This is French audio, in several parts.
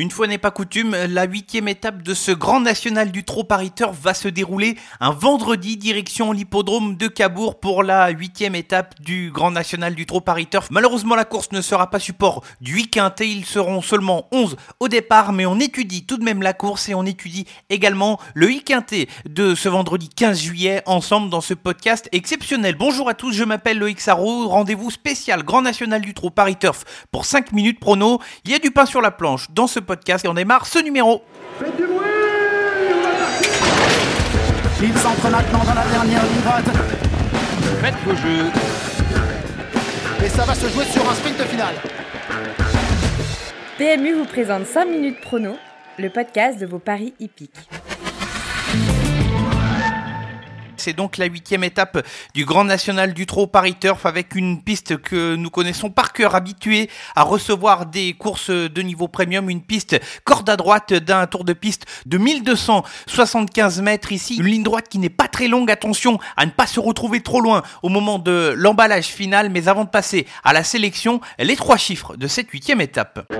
Une fois n'est pas coutume, la huitième étape de ce grand national du trot Paris Turf va se dérouler un vendredi direction l'hippodrome de Cabourg pour la huitième étape du grand national du trot Paris Turf. Malheureusement, la course ne sera pas support du 8 quintet, ils seront seulement 11 au départ, mais on étudie tout de même la course et on étudie également le 8 quintet de ce vendredi 15 juillet ensemble dans ce podcast exceptionnel. Bonjour à tous, je m'appelle Loïc Sarro, rendez-vous spécial grand national du trot Paris Turf pour 5 minutes prono. Il y a du pain sur la planche dans ce podcast et on démarre ce numéro. Faites du bruit Il s'entre maintenant dans la dernière ligne droite. Faites vos jeux. Et ça va se jouer sur un sprint final. PMU vous présente 5 minutes prono, le podcast de vos paris hippiques. C'est donc la huitième étape du Grand National du Trot Paris Turf avec une piste que nous connaissons par cœur, habituée à recevoir des courses de niveau premium, une piste corde à droite d'un tour de piste de 1275 mètres. Ici, une ligne droite qui n'est pas très longue, attention à ne pas se retrouver trop loin au moment de l'emballage final, mais avant de passer à la sélection, les trois chiffres de cette huitième étape.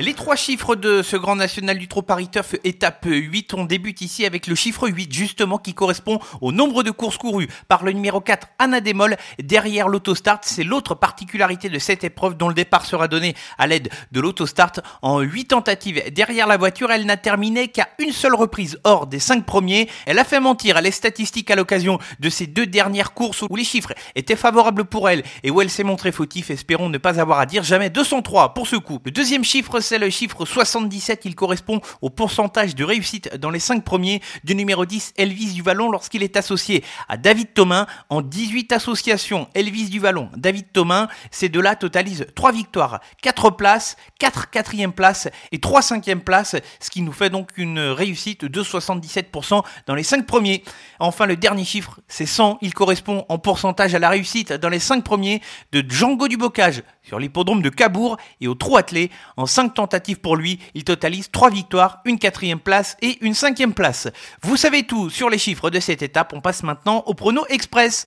Les trois chiffres de ce grand national du Trot Paris étape 8, on débute ici avec le chiffre 8 justement qui correspond au nombre de courses courues par le numéro 4 Anna Demol derrière l'autostart. C'est l'autre particularité de cette épreuve dont le départ sera donné à l'aide de l'autostart en 8 tentatives. Derrière la voiture, elle n'a terminé qu'à une seule reprise hors des 5 premiers. Elle a fait mentir les statistiques à l'occasion de ces deux dernières courses où les chiffres étaient favorables pour elle et où elle s'est montrée fautif. Espérons ne pas avoir à dire jamais 203 pour ce coup. Le deuxième chiffre c'est le chiffre 77, il correspond au pourcentage de réussite dans les 5 premiers du numéro 10 Elvis du Vallon lorsqu'il est associé à David Thomas en 18 associations. Elvis du Vallon, David Thomas, ces deux-là totalisent 3 victoires, 4 places, 4 quatrième places et 3 cinquième places, ce qui nous fait donc une réussite de 77% dans les 5 premiers. Enfin, le dernier chiffre, c'est 100, il correspond en pourcentage à la réussite dans les 5 premiers de Django du Bocage sur l'hippodrome de Cabourg et au trou attelé en 5 tentatives pour lui, il totalise 3 victoires, une quatrième place et une cinquième place. Vous savez tout sur les chiffres de cette étape, on passe maintenant au prono express.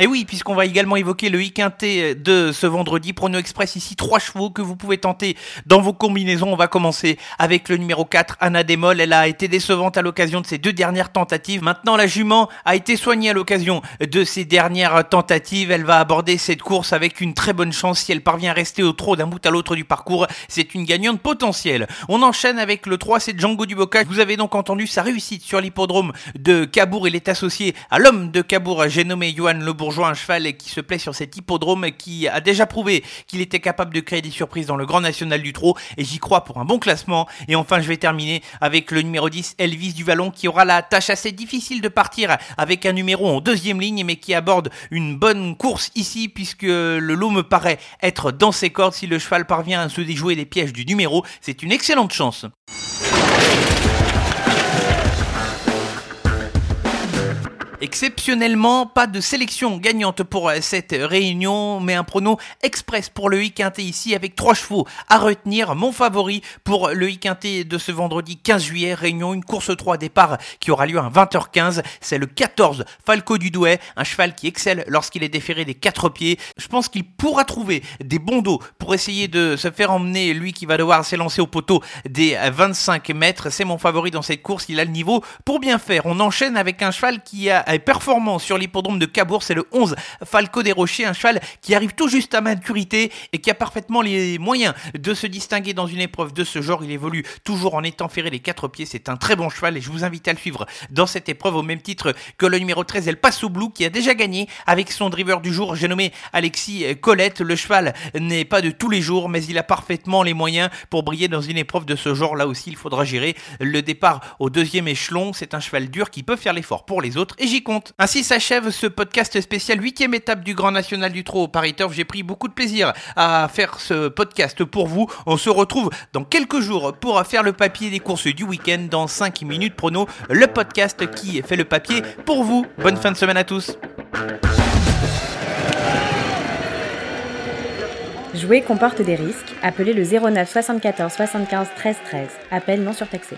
Et oui, puisqu'on va également évoquer le quintet de ce vendredi, Prono Express ici, trois chevaux que vous pouvez tenter dans vos combinaisons. On va commencer avec le numéro 4, Anna Demol. Elle a été décevante à l'occasion de ses deux dernières tentatives. Maintenant, la jument a été soignée à l'occasion de ses dernières tentatives. Elle va aborder cette course avec une très bonne chance. Si elle parvient à rester au trot d'un bout à l'autre du parcours, c'est une gagnante potentielle. On enchaîne avec le 3, c'est Django du Bocage. Vous avez donc entendu sa réussite sur l'hippodrome de Cabourg. Il est associé à l'homme de Cabourg, j'ai nommé Johan Le Bourgeois, un cheval qui se plaît sur cet hippodrome, qui a déjà prouvé qu'il était capable de créer des surprises dans le Grand National du Trot, et j'y crois pour un bon classement. Et enfin, je vais terminer avec le numéro 10, Elvis du Vallon, qui aura la tâche assez difficile de partir avec un numéro en deuxième ligne, mais qui aborde une bonne course ici, puisque le lot me paraît être dans ses cordes. Si le cheval parvient à se déjouer les pièges du numéro, c'est une excellente chance. Exceptionnellement, pas de sélection gagnante pour cette réunion, mais un prono express pour le quintet ici avec trois chevaux à retenir. Mon favori pour le quintet de ce vendredi 15 juillet, réunion, une course 3 départ qui aura lieu à 20h15. C'est le 14 Falco du Douai, un cheval qui excelle lorsqu'il est déféré des quatre pieds. Je pense qu'il pourra trouver des bons dos pour essayer de se faire emmener, lui qui va devoir s'élancer au poteau des 25 mètres. C'est mon favori dans cette course, il a le niveau pour bien faire. On enchaîne avec un cheval qui a performant sur l'hippodrome de Cabourg, c'est le 11 Falco des Rochers, un cheval qui arrive tout juste à maturité et qui a parfaitement les moyens de se distinguer dans une épreuve de ce genre. Il évolue toujours en étant ferré les quatre pieds, c'est un très bon cheval et je vous invite à le suivre dans cette épreuve au même titre que le numéro 13 El Paso Blue qui a déjà gagné avec son driver du jour, j'ai nommé Alexis Colette. Le cheval n'est pas de tous les jours, mais il a parfaitement les moyens pour briller dans une épreuve de ce genre. Là aussi, il faudra gérer le départ au deuxième échelon. C'est un cheval dur qui peut faire l'effort pour les autres et j'y compte. Ainsi s'achève ce podcast spécial 8 étape du Grand National du Trot au Paris Turf. J'ai pris beaucoup de plaisir à faire ce podcast pour vous. On se retrouve dans quelques jours pour faire le papier des courses du week-end dans 5 minutes prono, le podcast qui fait le papier pour vous. Bonne fin de semaine à tous. Jouer comporte des risques. Appelez le 09 74 75 13 13. Appel non surtaxé.